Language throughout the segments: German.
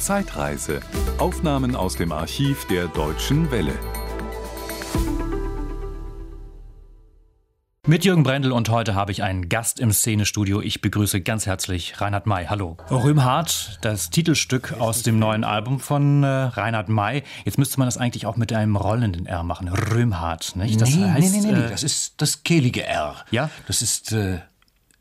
Zeitreise. Aufnahmen aus dem Archiv der Deutschen Welle. Mit Jürgen Brendel und heute habe ich einen Gast im Szenestudio. Ich begrüße ganz herzlich Reinhard May. Hallo. Römhard, das Titelstück aus dem neuen Album von äh, Reinhard May. Jetzt müsste man das eigentlich auch mit einem rollenden R machen. Römhard, nicht? Das nee, heißt, nee, nee, nee, äh, das ist das kehlige R. Ja? Das ist äh,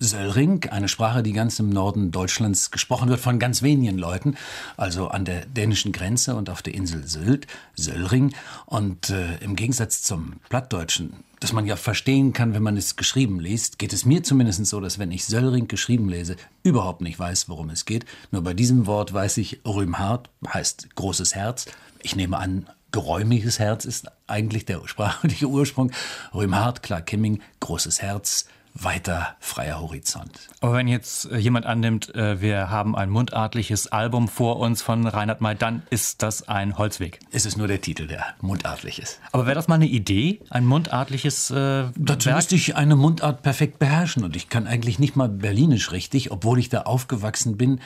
Söllring, eine Sprache, die ganz im Norden Deutschlands gesprochen wird von ganz wenigen Leuten, also an der dänischen Grenze und auf der Insel Sylt, Söllring. Und äh, im Gegensatz zum Plattdeutschen, das man ja verstehen kann, wenn man es geschrieben liest, geht es mir zumindest so, dass wenn ich Söllring geschrieben lese, überhaupt nicht weiß, worum es geht. Nur bei diesem Wort weiß ich, Rühmhart heißt großes Herz. Ich nehme an, geräumiges Herz ist eigentlich der sprachliche Ursprung. Rühmhart, klar, Kimming, großes Herz, weiter freier Horizont. Aber wenn jetzt äh, jemand annimmt, äh, wir haben ein mundartliches Album vor uns von Reinhard May, dann ist das ein Holzweg. Es ist nur der Titel, der mundartlich ist. Aber wäre das mal eine Idee, ein mundartliches äh, Dazu Werk? müsste ich eine Mundart perfekt beherrschen und ich kann eigentlich nicht mal Berlinisch richtig, obwohl ich da aufgewachsen bin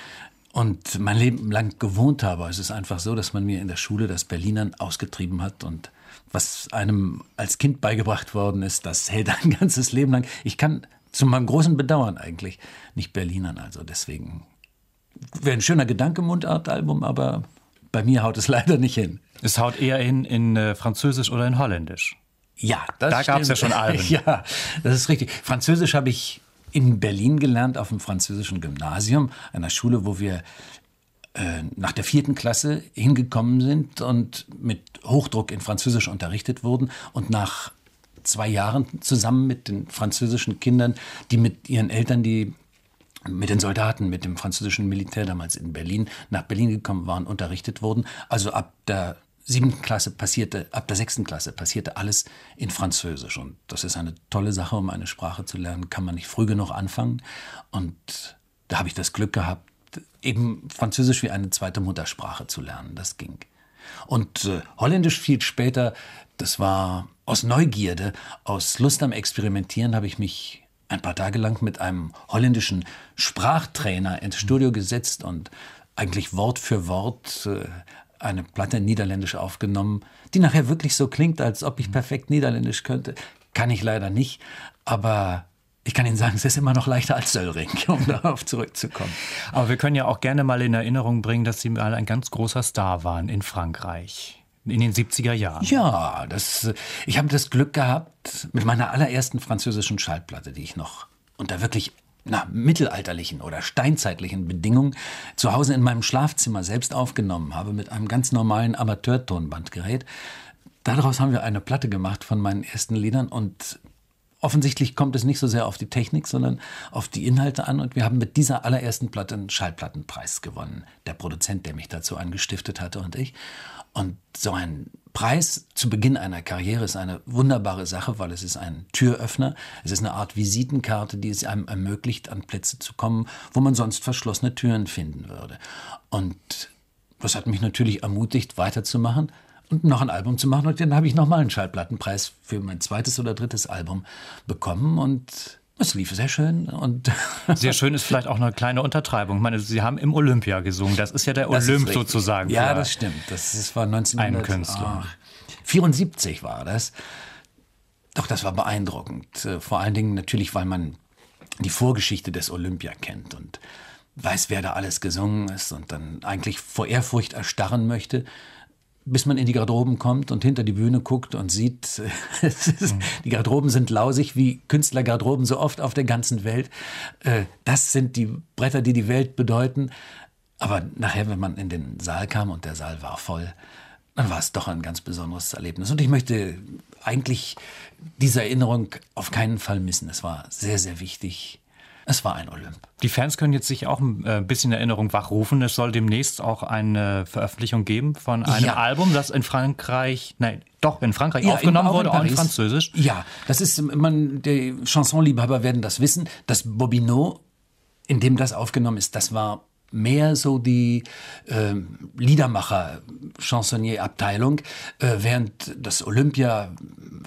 und mein Leben lang gewohnt habe. Es ist einfach so, dass man mir in der Schule das Berlinern ausgetrieben hat und was einem als Kind beigebracht worden ist, das hält ein ganzes Leben lang. Ich kann zu meinem großen Bedauern eigentlich nicht Berlinern, also deswegen wäre ein schöner Gedanke, Mundartalbum, aber bei mir haut es leider nicht hin. Es haut eher in, in äh, Französisch oder in Holländisch. Ja, das Da gab es ja schon Alben. ja, das ist richtig. Französisch habe ich in Berlin gelernt, auf dem französischen Gymnasium, einer Schule, wo wir äh, nach der vierten Klasse hingekommen sind und mit Hochdruck in Französisch unterrichtet wurden und nach zwei Jahren zusammen mit den französischen Kindern, die mit ihren Eltern, die mit den Soldaten, mit dem französischen Militär damals in Berlin, nach Berlin gekommen waren, unterrichtet wurden. Also ab der siebten Klasse passierte, ab der sechsten Klasse passierte alles in Französisch. Und das ist eine tolle Sache, um eine Sprache zu lernen, kann man nicht früh genug anfangen. Und da habe ich das Glück gehabt, eben Französisch wie eine zweite Muttersprache zu lernen. Das ging. Und äh, Holländisch viel später, das war aus Neugierde, aus Lust am Experimentieren, habe ich mich ein paar Tage lang mit einem holländischen Sprachtrainer ins Studio gesetzt und eigentlich Wort für Wort äh, eine Platte Niederländisch aufgenommen, die nachher wirklich so klingt, als ob ich perfekt Niederländisch könnte. Kann ich leider nicht, aber ich kann Ihnen sagen, es ist immer noch leichter als Söllring, um darauf zurückzukommen. Aber wir können ja auch gerne mal in Erinnerung bringen, dass Sie mal ein ganz großer Star waren in Frankreich. In den 70er Jahren. Ja, das, ich habe das Glück gehabt, mit meiner allerersten französischen Schallplatte, die ich noch unter wirklich na, mittelalterlichen oder steinzeitlichen Bedingungen zu Hause in meinem Schlafzimmer selbst aufgenommen habe, mit einem ganz normalen Amateurtonbandgerät. Daraus haben wir eine Platte gemacht von meinen ersten Liedern und Offensichtlich kommt es nicht so sehr auf die Technik, sondern auf die Inhalte an. Und wir haben mit dieser allerersten Platte einen Schallplattenpreis gewonnen. Der Produzent, der mich dazu angestiftet hatte und ich. Und so ein Preis zu Beginn einer Karriere ist eine wunderbare Sache, weil es ist ein Türöffner. Es ist eine Art Visitenkarte, die es einem ermöglicht, an Plätze zu kommen, wo man sonst verschlossene Türen finden würde. Und das hat mich natürlich ermutigt, weiterzumachen und noch ein Album zu machen. Und dann habe ich nochmal einen Schallplattenpreis für mein zweites oder drittes Album bekommen und es lief sehr schön und sehr schön ist vielleicht auch eine kleine Untertreibung. Ich meine, Sie haben im Olympia gesungen. Das ist ja der das Olymp sozusagen. Ja, das stimmt. Das, das war 1974 war das. Doch, das war beeindruckend. Äh, vor allen Dingen natürlich, weil man die Vorgeschichte des Olympia kennt und weiß, wer da alles gesungen ist und dann eigentlich vor Ehrfurcht erstarren möchte bis man in die Garderoben kommt und hinter die Bühne guckt und sieht, ist, mhm. die Garderoben sind lausig wie Künstlergarderoben so oft auf der ganzen Welt. Äh, das sind die Bretter, die die Welt bedeuten. Aber nachher, wenn man in den Saal kam und der Saal war voll, dann war es doch ein ganz besonderes Erlebnis. Und ich möchte eigentlich diese Erinnerung auf keinen Fall missen. Es war sehr, sehr wichtig, es war ein Olymp. Die Fans können jetzt sich auch ein äh, bisschen Erinnerung wachrufen. Es soll demnächst auch eine Veröffentlichung geben von einem ja. Album, das in Frankreich, nein, doch in Frankreich ja, aufgenommen in, wurde, auch in Französisch. Ja, das ist, man, die Chansonliebhaber werden das wissen. Das Bobino, in dem das aufgenommen ist, das war mehr so die äh, Liedermacher, Chansonnier-Abteilung, äh, während das Olympia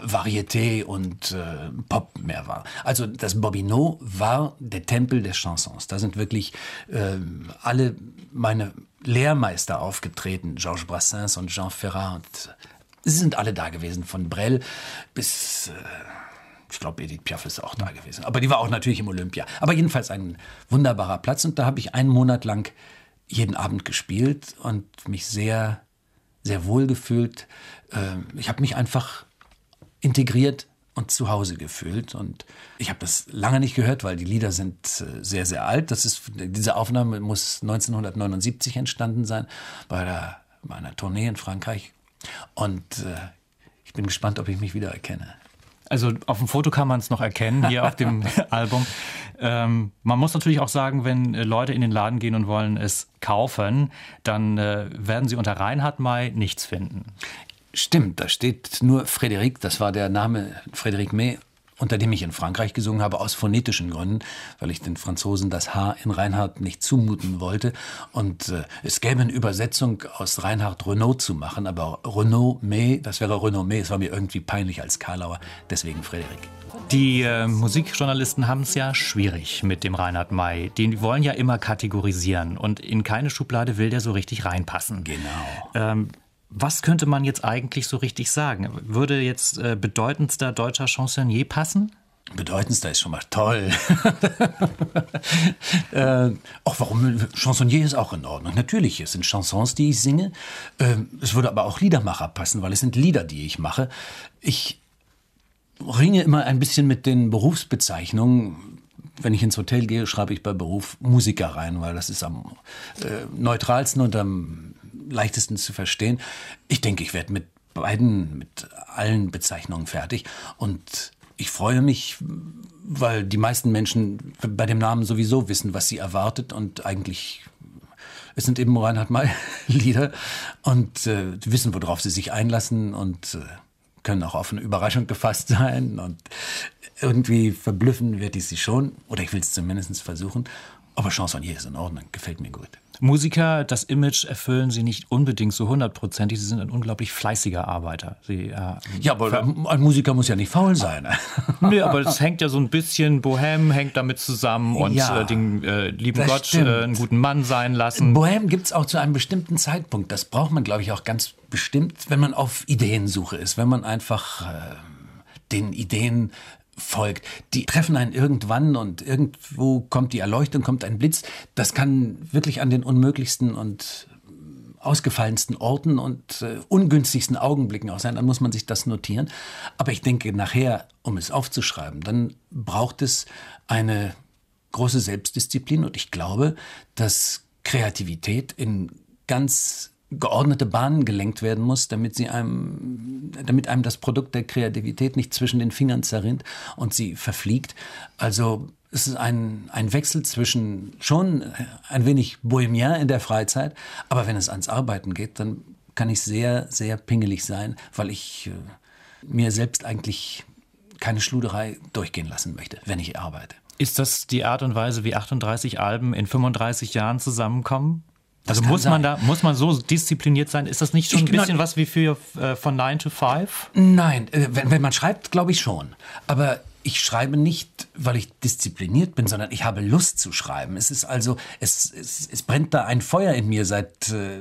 Varieté und äh, Pop mehr war. Also das Bobino war der Tempel des Chansons. Da sind wirklich äh, alle meine Lehrmeister aufgetreten, Georges Brassens und Jean Ferrat. Und sie sind alle da gewesen, von Brel bis... Ich glaube, Edith Piaf ist auch da gewesen. Aber die war auch natürlich im Olympia. Aber jedenfalls ein wunderbarer Platz. Und da habe ich einen Monat lang jeden Abend gespielt und mich sehr, sehr wohl gefühlt. Ähm, ich habe mich einfach integriert und zu Hause gefühlt. Und ich habe das lange nicht gehört, weil die Lieder sind äh, sehr, sehr alt. Das ist, diese Aufnahme muss 1979 entstanden sein, bei, der, bei Tournee in Frankreich. Und äh, ich bin gespannt, ob ich mich wieder erkenne. Also auf dem Foto kann man es noch erkennen, hier auf dem Album. Ähm, man muss natürlich auch sagen, wenn äh, Leute in den Laden gehen und wollen es kaufen, dann äh, werden sie unter Reinhard May nichts finden. Stimmt, da steht nur Frédéric, das war der Name Frédéric May unter dem ich in Frankreich gesungen habe, aus phonetischen Gründen, weil ich den Franzosen das H in Reinhard nicht zumuten wollte. Und äh, es gäbe eine Übersetzung aus Reinhard Renault zu machen, aber Renault May, das wäre Renault May, es war mir irgendwie peinlich als Karlauer, deswegen Frederik. Die äh, Musikjournalisten haben es ja schwierig mit dem Reinhard May. Die wollen ja immer kategorisieren und in keine Schublade will der so richtig reinpassen. Genau. Ähm, was könnte man jetzt eigentlich so richtig sagen? Würde jetzt äh, bedeutendster deutscher Chansonnier passen? Bedeutendster ist schon mal toll. äh, auch warum Chansonnier ist auch in Ordnung. Natürlich, es sind Chansons, die ich singe. Äh, es würde aber auch Liedermacher passen, weil es sind Lieder, die ich mache. Ich ringe immer ein bisschen mit den Berufsbezeichnungen. Wenn ich ins Hotel gehe, schreibe ich bei Beruf Musiker rein, weil das ist am äh, neutralsten und am leichtesten zu verstehen. Ich denke, ich werde mit beiden, mit allen Bezeichnungen fertig. Und ich freue mich, weil die meisten Menschen bei dem Namen sowieso wissen, was sie erwartet und eigentlich es sind eben Reinhard May Lieder und äh, wissen, worauf sie sich einlassen und äh, können auch auf eine Überraschung gefasst sein und irgendwie verblüffen werde ich sie schon oder ich will es zumindest versuchen. Aber Chansonnier ist in Ordnung, gefällt mir gut. Musiker, das Image erfüllen sie nicht unbedingt so hundertprozentig. Sie sind ein unglaublich fleißiger Arbeiter. Sie, äh, ja, aber ein Musiker muss ja nicht faul sein. nee, aber das hängt ja so ein bisschen, Bohem hängt damit zusammen und ja, äh, den äh, lieben Gott äh, einen guten Mann sein lassen. Bohem gibt es auch zu einem bestimmten Zeitpunkt. Das braucht man, glaube ich, auch ganz bestimmt, wenn man auf Ideensuche ist, wenn man einfach äh, den Ideen folgt. Die treffen einen irgendwann und irgendwo kommt die Erleuchtung, kommt ein Blitz. Das kann wirklich an den unmöglichsten und ausgefallensten Orten und äh, ungünstigsten Augenblicken auch sein. Dann muss man sich das notieren. Aber ich denke, nachher, um es aufzuschreiben, dann braucht es eine große Selbstdisziplin. Und ich glaube, dass Kreativität in ganz geordnete Bahnen gelenkt werden muss, damit sie einem, damit einem das Produkt der Kreativität nicht zwischen den Fingern zerrinnt und sie verfliegt. Also es ist ein, ein Wechsel zwischen schon ein wenig bohemien in der Freizeit, aber wenn es ans Arbeiten geht, dann kann ich sehr, sehr pingelig sein, weil ich äh, mir selbst eigentlich keine Schluderei durchgehen lassen möchte, wenn ich arbeite. Ist das die Art und Weise, wie 38 Alben in 35 Jahren zusammenkommen? Also muss man da, muss man so diszipliniert sein? Ist das nicht schon ich, ein bisschen was wie für äh, von 9 to 5? Nein, äh, wenn, wenn man schreibt, glaube ich schon. Aber ich schreibe nicht, weil ich diszipliniert bin, sondern ich habe Lust zu schreiben. Es ist also, es, es, es brennt da ein Feuer in mir seit äh,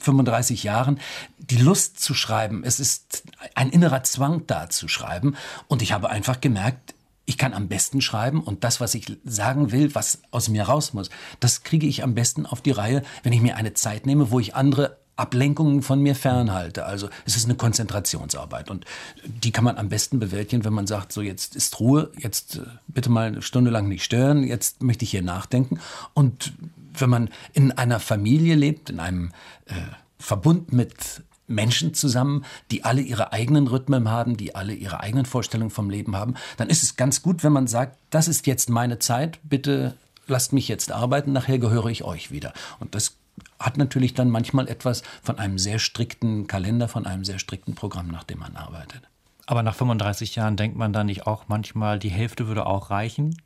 35 Jahren. Die Lust zu schreiben, es ist ein innerer Zwang da zu schreiben. Und ich habe einfach gemerkt, ich kann am besten schreiben und das, was ich sagen will, was aus mir raus muss, das kriege ich am besten auf die Reihe, wenn ich mir eine Zeit nehme, wo ich andere Ablenkungen von mir fernhalte. Also es ist eine Konzentrationsarbeit und die kann man am besten bewältigen, wenn man sagt, so jetzt ist Ruhe, jetzt äh, bitte mal eine Stunde lang nicht stören, jetzt möchte ich hier nachdenken. Und wenn man in einer Familie lebt, in einem äh, Verbund mit Menschen zusammen, die alle ihre eigenen Rhythmen haben, die alle ihre eigenen Vorstellungen vom Leben haben, dann ist es ganz gut, wenn man sagt, das ist jetzt meine Zeit, bitte lasst mich jetzt arbeiten, nachher gehöre ich euch wieder. Und das hat natürlich dann manchmal etwas von einem sehr strikten Kalender, von einem sehr strikten Programm, nach dem man arbeitet. Aber nach 35 Jahren denkt man dann nicht auch manchmal, die Hälfte würde auch reichen?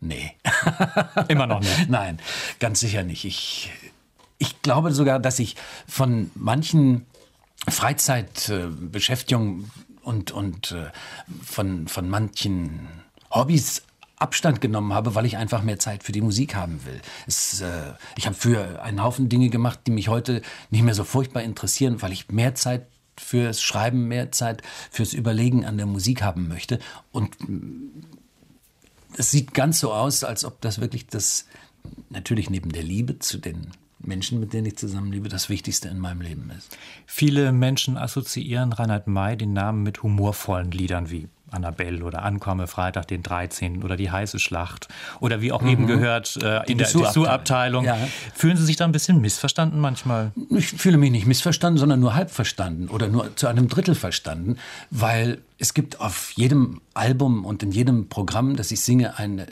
Nee. Immer noch nicht? Nein, ganz sicher nicht. Ich, ich glaube sogar, dass ich von manchen Freizeitbeschäftigungen und, und äh, von, von manchen Hobbys Abstand genommen habe, weil ich einfach mehr Zeit für die Musik haben will. Es, äh, ich habe für einen Haufen Dinge gemacht, die mich heute nicht mehr so furchtbar interessieren, weil ich mehr Zeit fürs Schreiben, mehr Zeit fürs Überlegen an der Musik haben möchte. Und es sieht ganz so aus, als ob das wirklich das, natürlich neben der Liebe zu den Menschen, mit denen ich zusammenlebe, das Wichtigste in meinem Leben ist. Viele Menschen assoziieren Reinhard May den Namen mit humorvollen Liedern wie Annabelle oder Ankomme Freitag den 13. oder die heiße Schlacht oder wie auch mhm. eben gehört äh, in der Dessous-Abteilung. Ja. Fühlen Sie sich da ein bisschen missverstanden manchmal? Ich fühle mich nicht missverstanden, sondern nur halb verstanden oder nur zu einem Drittel verstanden, weil es gibt auf jedem Album und in jedem Programm, das ich singe, eine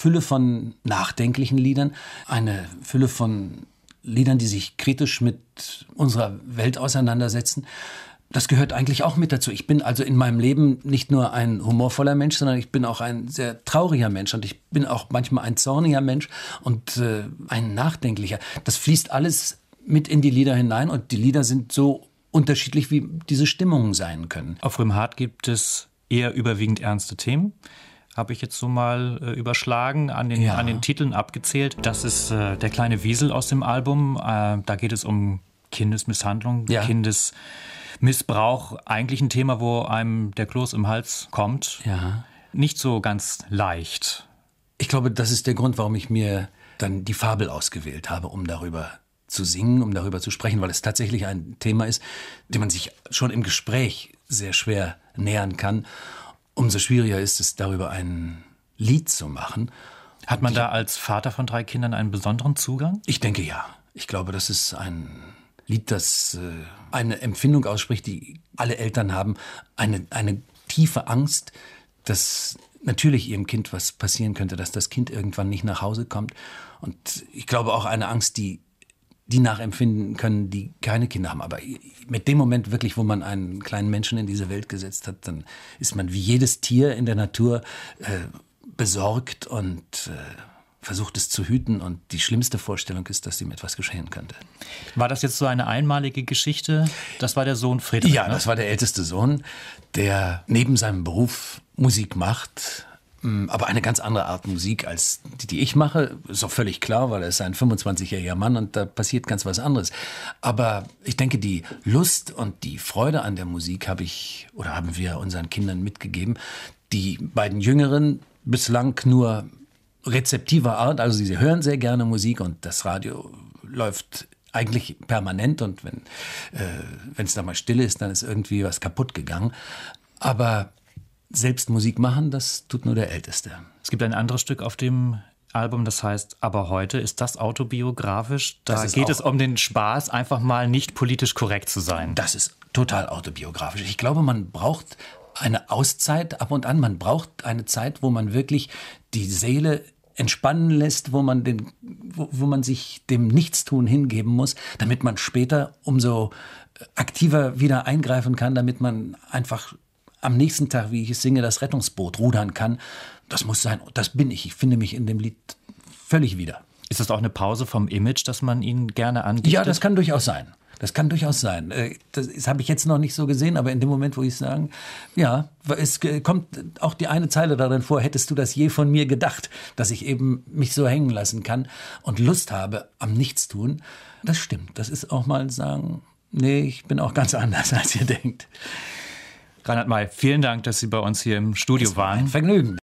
Fülle von nachdenklichen Liedern, eine Fülle von Liedern, die sich kritisch mit unserer Welt auseinandersetzen. Das gehört eigentlich auch mit dazu. Ich bin also in meinem Leben nicht nur ein humorvoller Mensch, sondern ich bin auch ein sehr trauriger Mensch und ich bin auch manchmal ein zorniger Mensch und äh, ein nachdenklicher. Das fließt alles mit in die Lieder hinein und die Lieder sind so unterschiedlich, wie diese Stimmungen sein können. Auf Römhard gibt es eher überwiegend ernste Themen habe ich jetzt so mal äh, überschlagen, an den, ja. an den Titeln abgezählt. Das ist äh, der kleine Wiesel aus dem Album. Äh, da geht es um Kindesmisshandlung, ja. Kindesmissbrauch. Eigentlich ein Thema, wo einem der Kloß im Hals kommt. Ja. Nicht so ganz leicht. Ich glaube, das ist der Grund, warum ich mir dann die Fabel ausgewählt habe, um darüber zu singen, um darüber zu sprechen, weil es tatsächlich ein Thema ist, dem man sich schon im Gespräch sehr schwer nähern kann. Umso schwieriger ist es, darüber ein Lied zu machen. Hat man da als Vater von drei Kindern einen besonderen Zugang? Ich denke ja. Ich glaube, das ist ein Lied, das äh, eine Empfindung ausspricht, die alle Eltern haben. Eine, eine tiefe Angst, dass natürlich ihrem Kind was passieren könnte, dass das Kind irgendwann nicht nach Hause kommt. Und ich glaube auch eine Angst, die die nachempfinden können, die keine Kinder haben. Aber mit dem Moment wirklich, wo man einen kleinen Menschen in diese Welt gesetzt hat, dann ist man wie jedes Tier in der Natur äh, besorgt und äh, versucht es zu hüten. Und die schlimmste Vorstellung ist, dass ihm etwas geschehen könnte. War das jetzt so eine einmalige Geschichte? Das war der Sohn Friedrich? Ja, ne? das war der älteste Sohn, der neben seinem Beruf Musik macht aber eine ganz andere Art Musik als die, die ich mache. Ist auch völlig klar, weil er ist ein 25-jähriger Mann und da passiert ganz was anderes. Aber ich denke, die Lust und die Freude an der Musik habe ich oder haben wir unseren Kindern mitgegeben. Die beiden Jüngeren bislang nur rezeptiver Art, also sie hören sehr gerne Musik und das Radio läuft eigentlich permanent und wenn äh, es da mal still ist, dann ist irgendwie was kaputt gegangen. Aber selbst Musik machen, das tut nur der Älteste. Es gibt ein anderes Stück auf dem Album, das heißt Aber heute. Ist das autobiografisch? Da das geht es um den Spaß, einfach mal nicht politisch korrekt zu sein. Das ist total autobiografisch. Ich glaube, man braucht eine Auszeit ab und an. Man braucht eine Zeit, wo man wirklich die Seele entspannen lässt, wo man, den, wo, wo man sich dem Nichtstun hingeben muss, damit man später umso aktiver wieder eingreifen kann, damit man einfach am nächsten Tag, wie ich es singe, das Rettungsboot rudern kann. Das muss sein. Das bin ich. Ich finde mich in dem Lied völlig wieder. Ist das auch eine Pause vom Image, dass man ihn gerne andichtet? Ja, das kann durchaus sein. Das kann durchaus sein. Äh, das, das habe ich jetzt noch nicht so gesehen, aber in dem Moment, wo ich sagen, ja, es kommt auch die eine Zeile darin vor, hättest du das je von mir gedacht, dass ich eben mich so hängen lassen kann und Lust habe am Nichtstun. Das stimmt. Das ist auch mal sagen, nee, ich bin auch ganz anders, als ihr denkt. Reinhard May, vielen Dank, dass Sie bei uns hier im Studio war waren. Ein Vergnügen.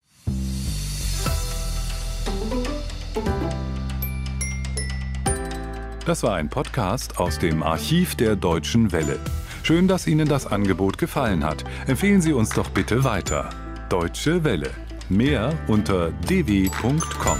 Das war ein Podcast aus dem Archiv der Deutschen Welle. Schön, dass Ihnen das Angebot gefallen hat. Empfehlen Sie uns doch bitte weiter. Deutsche Welle. Mehr unter dw.com.